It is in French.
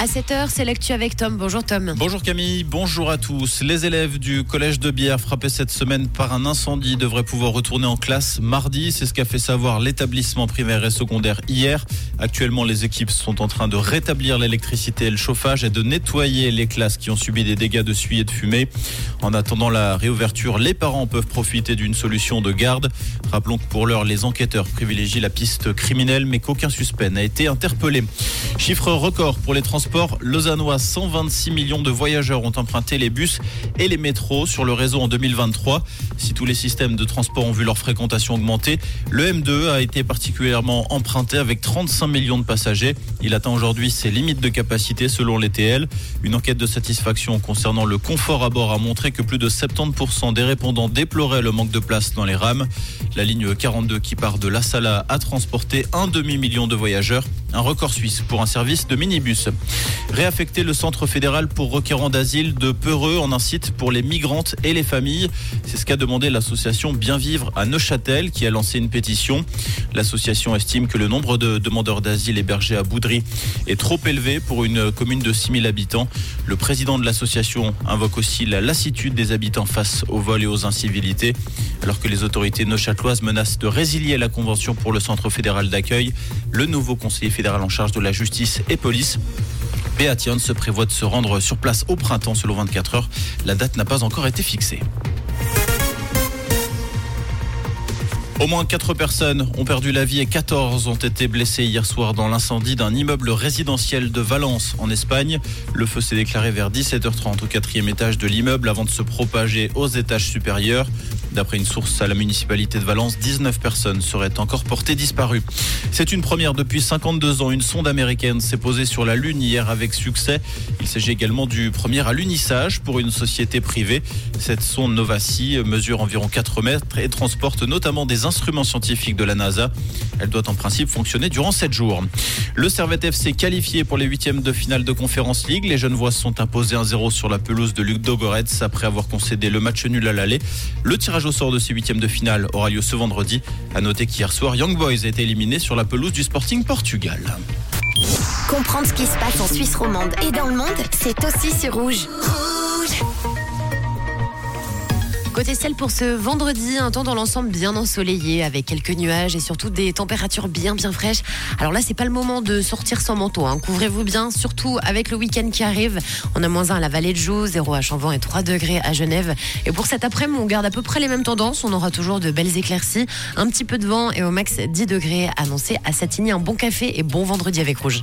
À 7h, c'est l'actu avec Tom. Bonjour Tom. Bonjour Camille, bonjour à tous. Les élèves du collège de Bière frappés cette semaine par un incendie devraient pouvoir retourner en classe mardi. C'est ce qu'a fait savoir l'établissement primaire et secondaire hier. Actuellement, les équipes sont en train de rétablir l'électricité et le chauffage et de nettoyer les classes qui ont subi des dégâts de suie et de fumée. En attendant la réouverture, les parents peuvent profiter d'une solution de garde. Rappelons que pour l'heure, les enquêteurs privilégient la piste criminelle, mais qu'aucun suspect n'a été interpellé. Chiffre record pour les transports transports lausannois. 126 millions de voyageurs ont emprunté les bus et les métros sur le réseau en 2023. Si tous les systèmes de transport ont vu leur fréquentation augmenter, le M2 a été particulièrement emprunté avec 35 millions de passagers. Il atteint aujourd'hui ses limites de capacité selon les TL. Une enquête de satisfaction concernant le confort à bord a montré que plus de 70% des répondants déploraient le manque de place dans les rames. La ligne 42 qui part de La Sala a transporté un demi-million de voyageurs, un record suisse pour un service de minibus. Réaffecter le centre fédéral pour requérants d'asile de Peureux en un site pour les migrantes et les familles. C'est ce qu'a demandé l'association Bien Vivre à Neuchâtel qui a lancé une pétition. L'association estime que le nombre de demandeurs d'asile hébergés à Boudry est trop élevé pour une commune de 6000 habitants. Le président de l'association invoque aussi la lassitude des habitants face aux vols et aux incivilités. Alors que les autorités neuchâteloises menacent de résilier la convention pour le centre fédéral d'accueil, le nouveau conseiller fédéral en charge de la justice et police Béation se prévoit de se rendre sur place au printemps selon 24 heures. La date n'a pas encore été fixée. Au moins 4 personnes ont perdu la vie et 14 ont été blessées hier soir dans l'incendie d'un immeuble résidentiel de Valence en Espagne. Le feu s'est déclaré vers 17h30 au quatrième étage de l'immeuble avant de se propager aux étages supérieurs. D'après une source à la municipalité de Valence, 19 personnes seraient encore portées disparues. C'est une première depuis 52 ans. Une sonde américaine s'est posée sur la Lune hier avec succès. Il s'agit également du premier à l'unissage pour une société privée. Cette sonde Novasi mesure environ 4 mètres et transporte notamment des instruments scientifiques de la NASA. Elle doit en principe fonctionner durant 7 jours. Le Servette FC qualifié pour les huitièmes de finale de Conférence League. Les jeunes voix sont imposés 1-0 sur la pelouse de Luc Dogoretz après avoir concédé le match nul à l'aller. Au sort de ces huitièmes de finale aura lieu ce vendredi. À noter qu'hier soir, Young Boys a été éliminé sur la pelouse du Sporting Portugal. Comprendre ce qui se passe en Suisse romande et dans le monde, c'est aussi sur Rouge. Côté ciel pour ce vendredi, un temps dans l'ensemble bien ensoleillé avec quelques nuages et surtout des températures bien bien fraîches. Alors là, c'est pas le moment de sortir sans manteau. Hein. Couvrez-vous bien, surtout avec le week-end qui arrive. On a moins 1 à la vallée de Joux, 0 à Chanvan et 3 degrés à Genève. Et pour cet après-midi, on garde à peu près les mêmes tendances. On aura toujours de belles éclaircies, un petit peu de vent et au max 10 degrés annoncés à Satigny. Un bon café et bon vendredi avec Rouge.